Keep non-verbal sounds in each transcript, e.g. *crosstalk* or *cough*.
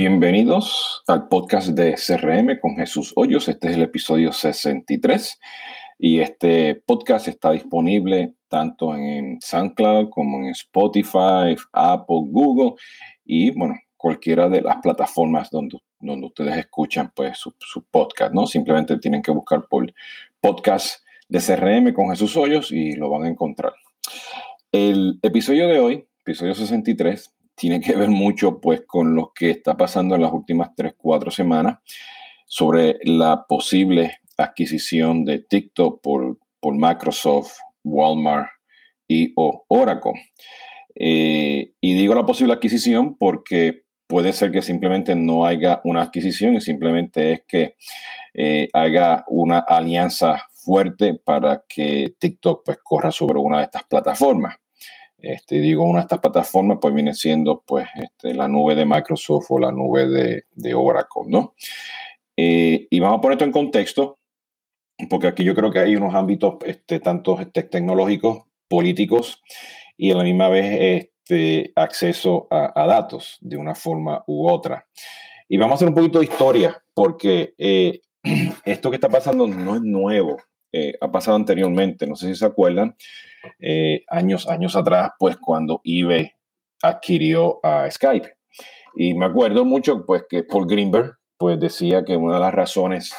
Bienvenidos al podcast de CRM con Jesús Hoyos. Este es el episodio 63 y este podcast está disponible tanto en SoundCloud como en Spotify, Apple, Google y bueno, cualquiera de las plataformas donde, donde ustedes escuchan pues su, podcast, ¿no? Simplemente tienen que buscar por podcast de CRM con Jesús Hoyos y lo van a encontrar. El episodio de hoy, episodio 63, tiene que ver mucho pues con lo que está pasando en las últimas 3, 4 semanas sobre la posible adquisición de TikTok por, por Microsoft, Walmart y o Oracle. Eh, y digo la posible adquisición porque puede ser que simplemente no haya una adquisición y simplemente es que eh, haga una alianza fuerte para que TikTok pues corra sobre una de estas plataformas. Este, digo, una de estas plataformas pues viene siendo pues este, la nube de Microsoft o la nube de, de Oracle, ¿no? Eh, y vamos a poner esto en contexto, porque aquí yo creo que hay unos ámbitos este, tanto este, tecnológicos, políticos y a la misma vez este, acceso a, datos de una forma u otra. Y vamos a hacer un poquito de historia, porque eh, *clears throat* esto que está pasando no es nuevo, eh, ha pasado anteriormente, no sé si se acuerdan, eh, años, años atrás, pues cuando eBay adquirió a Skype. Y me acuerdo mucho, pues, que Paul Greenberg, pues decía que una de las razones,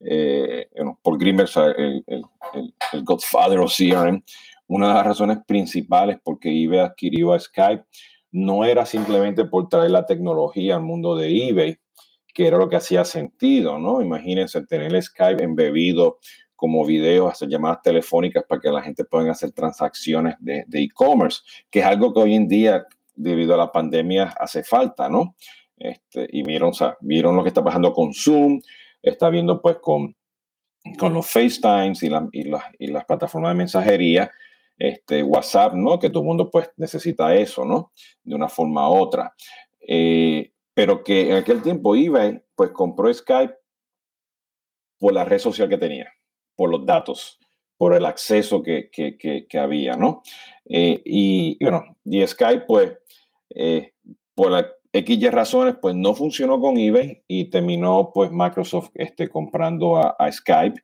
eh, Paul Greenberg, el, el, el, Godfather of CRM, una de las razones principales por qué eBay adquirió a Skype no era simplemente por traer la tecnología al mundo de eBay, que era lo que hacía sentido, ¿no? Imagínense tener Skype embebido como videos, hacer llamadas telefónicas para que la gente pueda hacer transacciones de e-commerce, que es algo que hoy en día, debido a la pandemia, hace falta, ¿no? Este, y vieron, o sea, vieron lo que está pasando con Zoom, está viendo pues con, con los FaceTimes y, la, y, las plataformas de mensajería, este, WhatsApp, ¿no? Que todo el mundo pues necesita eso, ¿no? De una forma u otra. Eh, pero que en aquel tiempo eBay pues compró Skype por la red social que tenía por los datos, por el acceso que, que, había, ¿no? Eh, y, bueno, y Skype, pues, eh, por la X razones, pues no funcionó con eBay y terminó, pues, Microsoft este, comprando a, Skype.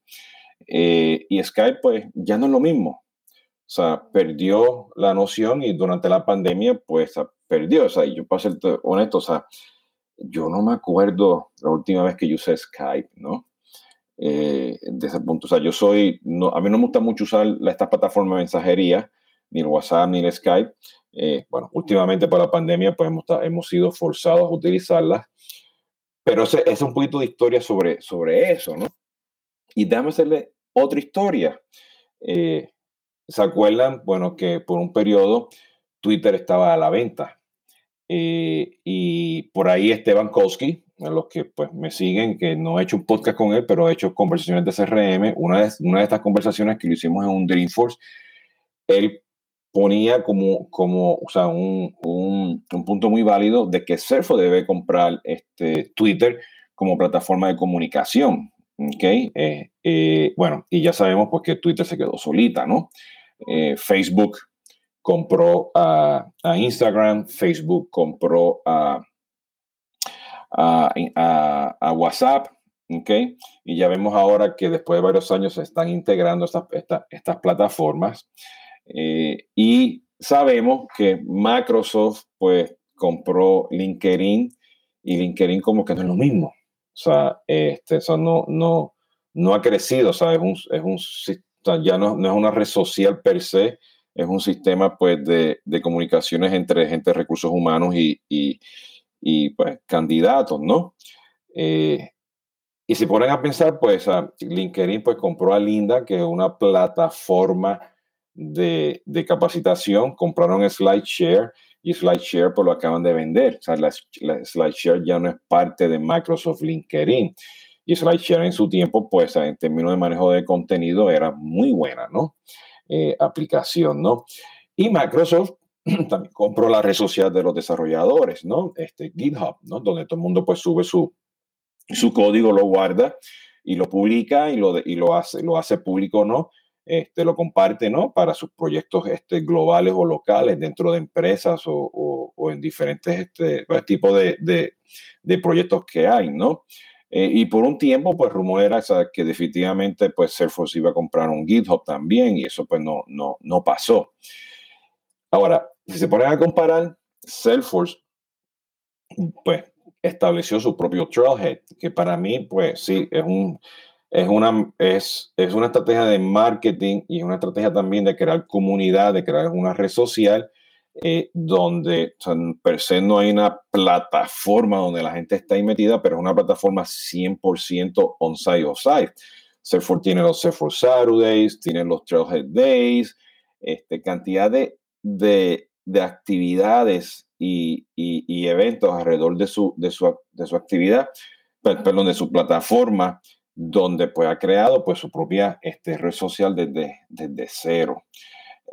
Eh, y Skype, pues, ya no es lo mismo. O sea, perdió la noción y durante la pandemia, pues, perdió. O sea, yo para ser honesto, o sea, yo no me acuerdo la última vez que yo usé Skype, ¿no? Eh, de ese punto. O sea, yo soy, no, a mí no me gusta mucho usar estas plataformas de mensajería, ni el WhatsApp, ni el Skype. Eh, bueno, últimamente por la pandemia, pues hemos, hemos sido forzados a utilizarlas. Pero ese, es un poquito de historia sobre, sobre eso, ¿no? Y déjame hacerle otra historia. Eh, ¿Se acuerdan? Bueno, que por un periodo Twitter estaba a la venta. Eh, y por ahí Esteban Koski, a los que pues me siguen, que no he hecho un podcast con él, pero he hecho conversaciones de CRM. Una de, una de estas conversaciones que lo hicimos en un Dreamforce, él ponía como, como o sea, un, un, un punto muy válido de que Surfo debe comprar este, Twitter como plataforma de comunicación. ¿okay? Eh, eh, bueno, y ya sabemos pues que Twitter se quedó solita, ¿no? Eh, Facebook compró a, a, Instagram, Facebook compró a, a, a WhatsApp, ¿ok? Y ya vemos ahora que después de varios años se están integrando estas, estas, plataformas eh, y sabemos que Microsoft pues compró LinkedIn y LinkedIn como que no es lo mismo. O sea, este, eso no, no, no ha crecido, o sea, es un, es un ya no, no, es una red social per se, es un sistema pues de, de comunicaciones entre gente de recursos humanos y, y, y pues candidatos, ¿no? Eh, y si ponen a pensar, pues a LinkedIn pues compró a Linda, que es una plataforma de, de capacitación, compraron SlideShare y SlideShare pues lo acaban de vender. O sea, la, SlideShare ya no es parte de Microsoft LinkedIn. Y SlideShare en su tiempo, pues en términos de manejo de contenido era muy buena, ¿no? Eh, aplicación, ¿no? Y Microsoft *clears throat* también compro la red social de los desarrolladores, ¿no? Este GitHub, ¿no? Donde todo el mundo pues sube su, su código, lo guarda y lo publica y lo, y lo hace, lo hace público, ¿no? este, lo comparte, ¿no? Para sus proyectos este, globales o locales dentro de empresas o, o, en diferentes este, pues, tipos de, de, de, proyectos que hay, ¿no? Eh, y por un tiempo, pues rumor era que definitivamente, pues Salesforce iba a comprar un GitHub también y eso pues no, no, no pasó. Ahora, si se ponen a comparar, Salesforce, pues estableció su propio Trailhead, que para mí, pues sí, es un es una, es, es una estrategia de marketing y una estrategia también de crear comunidad, de crear una red social eh, donde per se no hay una plataforma donde la gente está ahí metida, pero es una plataforma 100% on-site o site. Salesforce tiene los Salesforce Saturdays, tiene los Trailhead Days, este, cantidad de, de, de actividades y, y, y, eventos alrededor de su, de su, de su actividad, perdón, de su plataforma donde pues ha creado pues su propia este, red social desde, desde cero.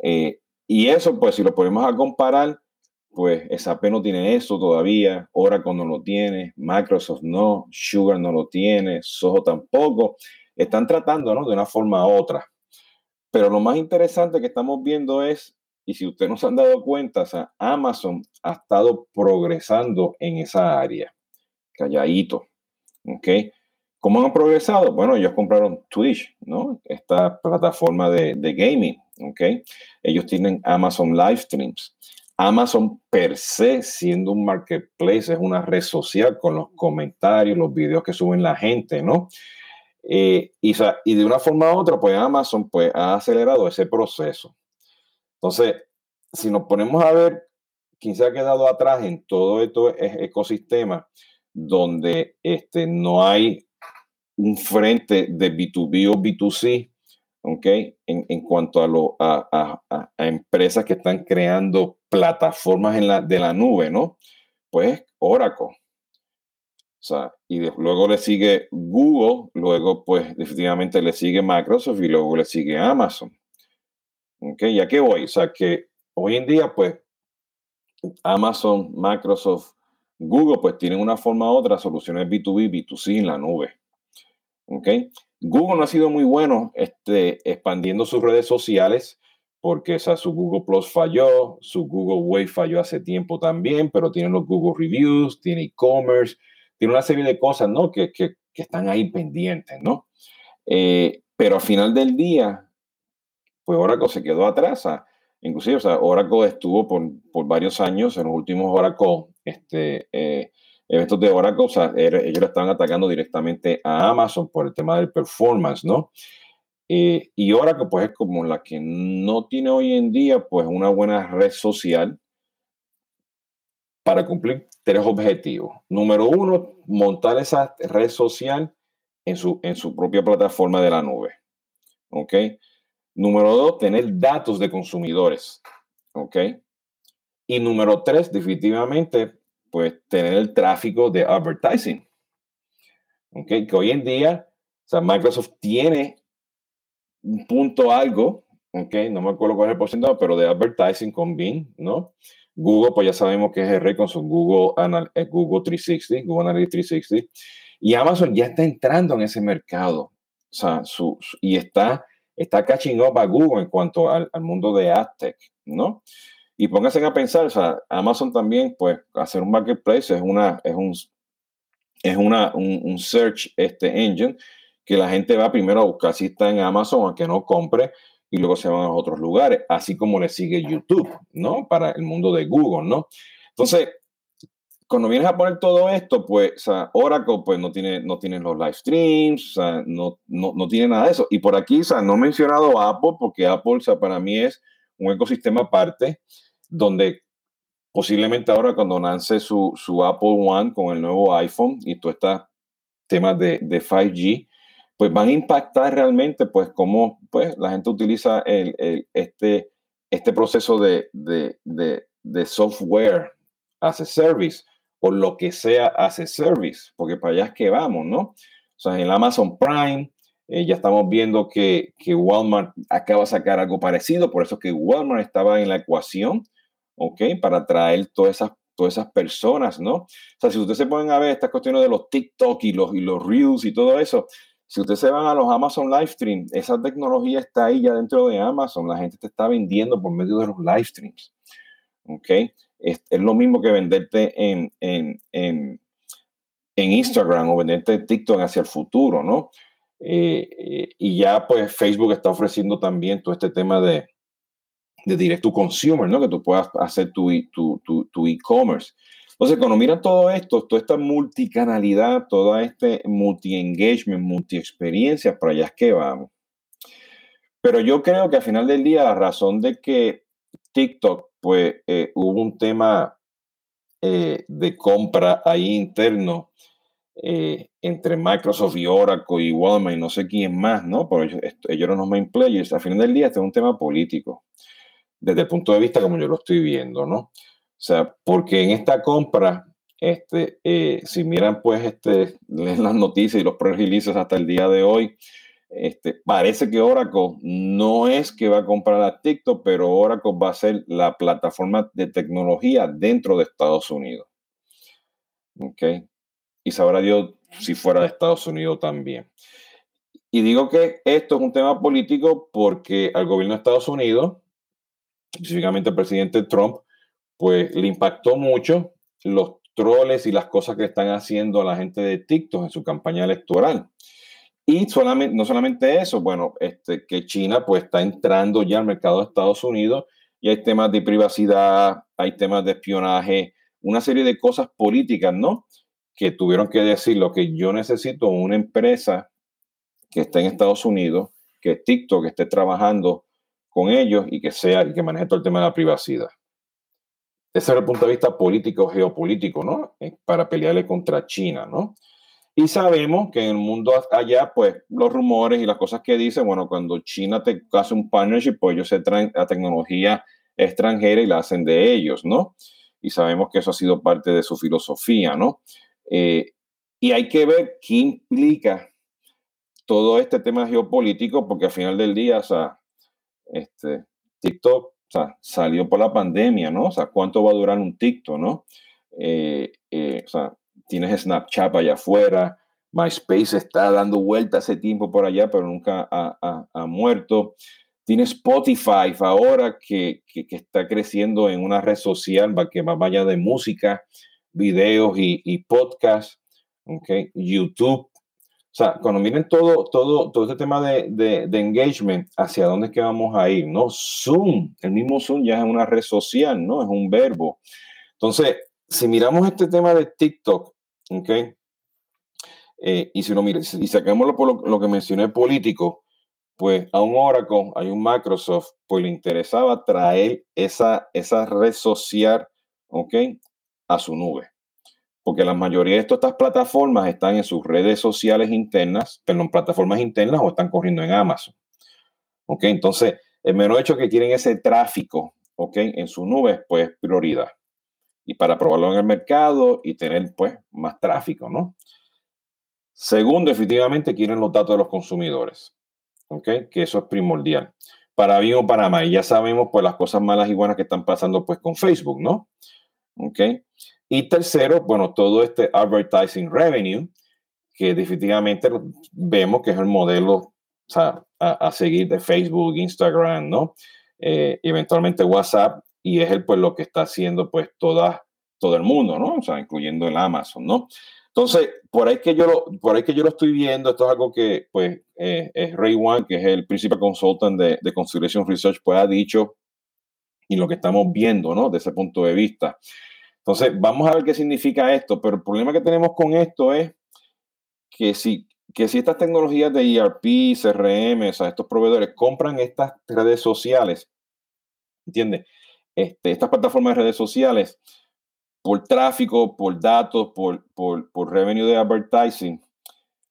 Eh, y eso pues si lo ponemos a comparar, pues SAP no tiene eso todavía, Oracle no lo tiene, Microsoft no, Sugar no lo tiene, Soho tampoco. Están tratando, ¿no? De una forma u otra. Pero lo más interesante que estamos viendo es, y si ustedes no se han dado cuenta, Amazon ha estado progresando en esa área, calladito, ¿ok? ¿Cómo han progresado? Bueno, ellos compraron Twitch, ¿no? Esta plataforma de, gaming, ¿ok? Ellos tienen Amazon Live Streams. Amazon per se, siendo un marketplace, es una red social con los comentarios, los videos que suben la gente, ¿no? Eh, y, y, de una forma u otra, pues Amazon pues, ha acelerado ese proceso. Entonces, si nos ponemos a ver quién se ha quedado atrás en todo este ecosistema, donde este, no hay un frente de B2B o B2C, ¿ok? En, en cuanto a, lo, a, a, a, empresas que están creando plataformas en la, de la nube, ¿no? Pues Oracle. O sea, y luego le sigue Google, luego pues definitivamente le sigue Microsoft y luego le sigue Amazon. ¿Ok? ¿Ya qué voy? O sea, que hoy en día pues Amazon, Microsoft, Google pues tienen una forma u otra soluciones B2B, B2C en la nube. Okay. Google no ha sido muy bueno este, expandiendo sus redes sociales porque su Google Plus falló, su Google Wave falló hace tiempo también, pero tiene los Google Reviews, tiene e-commerce, tiene una serie de cosas ¿no? que, que, que están ahí pendientes. ¿no? Eh, pero al final del día, pues Oracle se quedó atrás. inclusive, o sea, Oracle estuvo por, por, varios años, en los últimos Oracle, este, eh, eventos de Oracle, o sea, ellos estaban atacando directamente a Amazon por el tema del performance, ¿no? Eh, y Oracle, pues es como la que no tiene hoy en día, pues una buena red social para cumplir tres objetivos. Número uno, montar esa red social en su, en su propia plataforma de la nube. ¿Ok? Número dos, tener datos de consumidores. ¿Ok? Y número tres, definitivamente, pues tener el tráfico de advertising. Okay, que hoy en día, o sea, Microsoft tiene un punto algo, okay, no me acuerdo cuál es el porcentaje, pero de advertising con Bing, ¿no? Google, pues ya sabemos que es el rey con su Google, eh, Google 360, Google Analytics 360. Y Amazon ya está entrando en ese mercado. O sea, su, y está, está catching up a Google en cuanto al, mundo de AdTech, ¿no? Y pónganse a pensar, o sea, Amazon también, pues, hacer un marketplace es una, es un, es una, un, search este engine que la gente va primero a buscar si está en Amazon, aunque no compre, y luego se van a otros lugares, así como le sigue YouTube, ¿no? Para el mundo de Google, ¿no? Entonces, cuando vienes a poner todo esto, pues, o Oracle, pues, no tiene, no tiene los live streams, no, no, no tiene nada de eso. Y por aquí, no he mencionado Apple, porque Apple, o sea, para mí es un ecosistema aparte donde posiblemente ahora cuando lance su, su, Apple One con el nuevo iPhone y todo este temas de, de 5G, pues van a impactar realmente pues cómo pues, la gente utiliza este, este proceso de, de, de, software as a service o lo que sea a service, porque para allá es que vamos, ¿no? O sea, en el Amazon Prime eh, ya estamos viendo que, que Walmart acaba de sacar algo parecido, por eso que Walmart estaba en la ecuación ¿ok? Para atraer todas esas, todas esas personas, ¿no? O sea, si ustedes se ponen a ver estas cuestiones de los TikTok y los, y los Reels y todo eso, Si usted se van a los Amazon Livestream, esa tecnología está ahí ya dentro de Amazon. La gente te está vendiendo por medio de los Livestreams. ¿Ok? Es, lo mismo que venderte en, en, en, en, Instagram o venderte en TikTok hacia el futuro, ¿no? Eh, eh, y ya pues Facebook está ofreciendo también todo este tema de, de direct to consumer, ¿no? Que tú puedas hacer tu, tu, tu, tu e-commerce. Entonces, cuando miran todo esto, toda esta multicanalidad, toda este multi-engagement, multi-experiencias, para allá es que vamos. Pero yo creo que al final del día, la razón de que TikTok, pues eh, hubo un tema eh, de compra ahí interno eh, entre Microsoft y Oracle y Walmart y no sé quién más, ¿no? Porque ellos, ellos eran los main players. Al final del día, este es un tema político, desde el punto de vista como yo lo estoy viendo, ¿no? O sea, porque en esta compra, este, eh, si miran, pues, este, leen las noticias y los releases hasta el día de hoy, este, parece que Oracle no es que va a comprar a TikTok, pero Oracle va a ser la plataforma de tecnología dentro de Estados Unidos. ¿Ok? Y sabrá Dios si fuera de Estados Unidos también. Y digo que esto es un tema político porque al gobierno de Estados Unidos, específicamente el presidente Trump, pues le impactó mucho los troles y las cosas que están haciendo la gente de TikTok en su campaña electoral. Y solamente, no solamente eso, bueno, este, que China pues está entrando ya al mercado de Estados Unidos y hay temas de privacidad, hay temas de espionaje, una serie de cosas políticas, ¿no? Que tuvieron que decir lo que yo necesito una empresa que esté en Estados Unidos, que TikTok esté trabajando con ellos y que sea y que maneje todo el tema de la privacidad. Ese es el punto de vista político, geopolítico, ¿no? Eh, para pelearle contra China, ¿no? Y sabemos que en el mundo allá, pues los rumores y las cosas que dicen, bueno, cuando China te hace un partnership, pues ellos se traen la tecnología extranjera y la hacen de ellos, ¿no? Y sabemos que eso ha sido parte de su filosofía, ¿no? Eh, y hay que ver qué implica todo este tema geopolítico, porque al final del día, o sea, este, TikTok o sea, salió por la pandemia, ¿no? O sea, ¿cuánto va a durar un TikTok, no? Eh, eh, o sea, tienes Snapchat allá afuera, MySpace está dando vuelta hace tiempo por allá, pero nunca ha, muerto. Tienes Spotify ahora que, que, está creciendo en una red social que va vaya de música, videos y, y podcast. Okay. YouTube o sea, cuando miren todo, todo, todo este tema de, de, engagement, hacia dónde es que vamos a ir, ¿no? Zoom, el mismo Zoom ya es una red social, ¿no? Es un verbo. Entonces, si miramos este tema de TikTok, ¿ok? Eh, y si lo miren, y sacámoslo por lo, que mencioné político, pues a un Oracle, hay un Microsoft, pues le interesaba traer esa, esa red social, ¿ok? A su nube porque la mayoría de estas plataformas están en sus redes sociales internas, perdón, plataformas internas o están corriendo en Amazon. ¿Ok? Entonces, el mero hecho que quieren ese tráfico, ¿ok? En su nube, pues prioridad. Y para probarlo en el mercado y tener, pues, más tráfico, ¿no? Segundo, efectivamente, quieren los datos de los consumidores. ¿Ok? Que eso es primordial. Para bien o para mal. Y ya sabemos, pues, las cosas malas y buenas que están pasando, pues, con Facebook, ¿no? ¿Ok? Y tercero, bueno, todo este advertising revenue, que definitivamente vemos que es el modelo a, seguir de Facebook, Instagram, ¿no? Eh, eventualmente WhatsApp, y es el, pues, lo que está haciendo pues toda, todo el mundo, ¿no? O sea, incluyendo el Amazon, ¿no? Entonces, por ahí que yo lo, por ahí que yo lo estoy viendo, esto es algo que, pues, eh, es Ray Wan, que es el principal consultant de, de Consideration Research, pues ha dicho, y lo que estamos viendo, ¿no? De ese punto de vista. Entonces, vamos a ver qué significa esto, pero el problema que tenemos con esto es que si, que si estas tecnologías de ERP, CRM, o sea, estos proveedores compran estas redes sociales, ¿entiendes? Este, estas plataformas de redes sociales por tráfico, por datos, por, por, por revenue de advertising,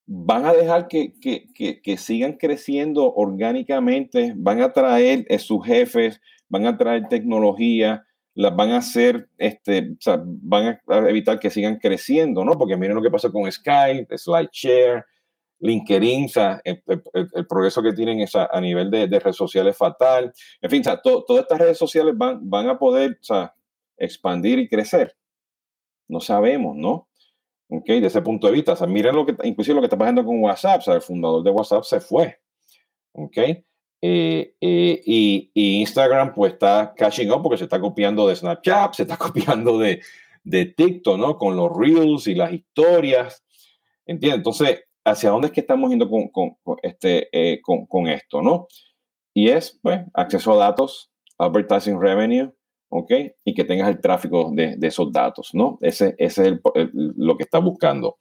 van a dejar que, que, que, sigan creciendo orgánicamente, van a traer a sus jefes, van a traer tecnología, las van a hacer, este, van a evitar que sigan creciendo, ¿no? Porque miren lo que pasó con Skype, SlideShare, LinkedIn, o sea, el, progreso que tienen esa, a nivel de, de redes sociales fatal. En fin, o sea, todas estas redes sociales van, van a poder o sea, expandir y crecer. No sabemos, ¿no? ¿ok? De ese punto de vista. O sea, miren lo que, inclusive lo que está pasando con WhatsApp. O sea, el fundador de WhatsApp se fue, ¿ok? Eh, eh, y, Instagram pues está catching up porque se está copiando de Snapchat, se está *laughs* copiando de, de TikTok, ¿no? Con los reels y las historias. ¿Entiendes? Entonces, ¿hacia dónde es que estamos yendo con, con, este, eh, con, con, esto, ¿no? Y es, pues, acceso a datos, advertising revenue, ¿ok? Y que tengas el tráfico de, de esos datos, ¿no? Ese, ese es el, lo que está buscando.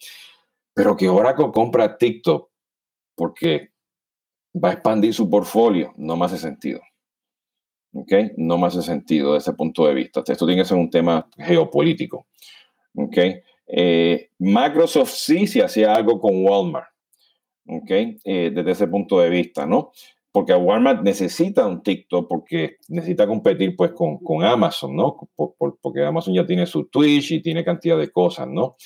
Pero que Oracle compra TikTok porque va a expandir su portfolio, no me hace sentido. ¿Ok? No me hace sentido desde ese punto de vista. Esto tiene que ser un tema geopolítico. ¿Ok? Eh, Microsoft sí se hacía algo con Walmart. ¿Ok? Eh, desde ese punto de vista, ¿no? Porque Walmart necesita un TikTok porque necesita competir pues con, con Amazon, ¿no? porque Amazon ya tiene su Twitch y tiene cantidad de cosas, ¿no?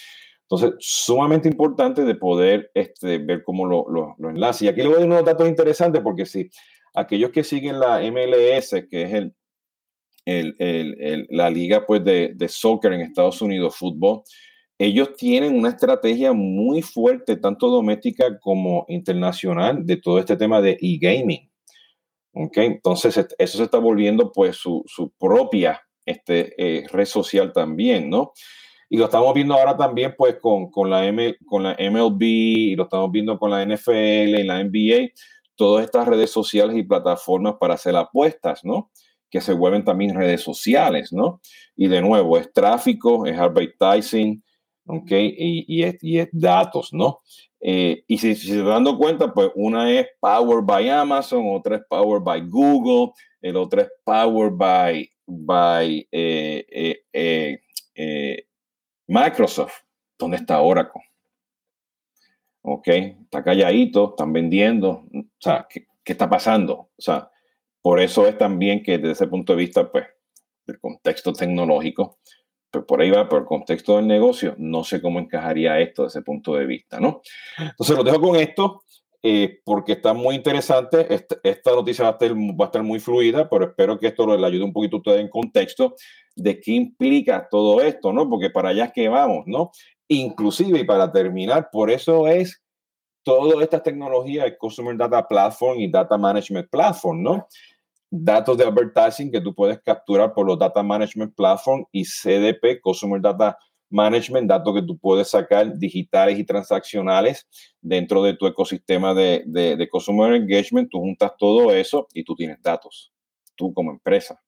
Entonces, sumamente importante de poder este, ver cómo lo, lo, enlace. Y aquí le voy a dar unos datos interesantes porque si aquellos que siguen la MLS, que es el, el, el, la liga pues, de, de soccer en Estados Unidos, fútbol, ellos tienen una estrategia muy fuerte, tanto doméstica como internacional, de todo este tema de e-gaming. ¿Okay? Entonces, eso se está volviendo pues su, su propia este, eh, red social también, ¿no? Y lo estamos viendo ahora también pues con, con, la, M, con la MLB y lo estamos viendo con la NFL y la NBA, todas estas redes sociales y plataformas para hacer apuestas, ¿no? Que se vuelven también redes sociales, ¿no? Y de nuevo, es tráfico, es advertising, ¿ok? Y, y, es, y es, datos, ¿no? Eh, y si, si, se dando cuenta, pues una es Powered by Amazon, otra es Powered by Google, el otro es Powered by, by eh, eh, Microsoft, ¿dónde está Oracle? Ok, está calladito, están vendiendo. O sea, ¿qué, ¿qué, está pasando? O sea, por eso es también que desde ese punto de vista, pues, del contexto tecnológico, por ahí va, por el contexto del negocio, no sé cómo encajaría esto desde ese punto de vista, ¿no? Entonces lo dejo con esto. Eh, porque está muy interesante. Esta, esta noticia va a, estar, va a, estar, muy fluida, pero espero que esto le ayude un poquito a ustedes en contexto de qué implica todo esto, ¿no? Porque para allá es que vamos, ¿no? Inclusive, y para terminar, por eso es toda esta tecnología de Customer Data Platform y Data Management Platform, ¿no? Datos de advertising que tú puedes capturar por los Data Management Platform y CDP, Customer Data Management, datos que tú puedes sacar digitales y transaccionales dentro de tu ecosistema de, de, de Engagement. Tú juntas todo eso y tú tienes datos, tú como empresa.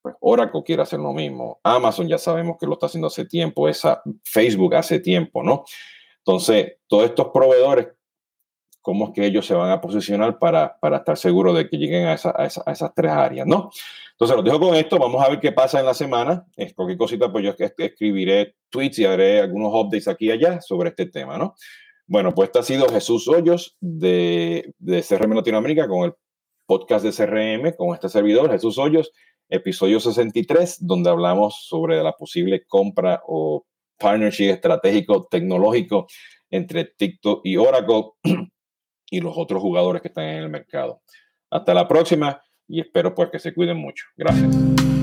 Pues Oracle quiere hacer lo mismo. Amazon ya sabemos que lo está haciendo hace tiempo. Esa Facebook hace tiempo, ¿no? Entonces, todos estos proveedores, ¿cómo es que ellos se van a posicionar para, para estar seguros de que lleguen a, esa, a, esa, a, esas tres áreas, ¿no? Entonces, los dejo con esto. Vamos a ver qué pasa en la semana. Es cualquier cosita, pues yo escribiré tweets y haré algunos updates aquí y allá sobre este tema, ¿no? Bueno, pues este ha sido Jesús Hoyos de, de CRM Latinoamérica con el podcast de CRM, con este servidor, Jesús Hoyos episodio 63, donde hablamos sobre la posible compra o partnership estratégico tecnológico entre TikTok y Oracle *clears throat* y los otros jugadores que están en el mercado. Hasta la próxima y espero pues que se cuiden mucho. Gracias.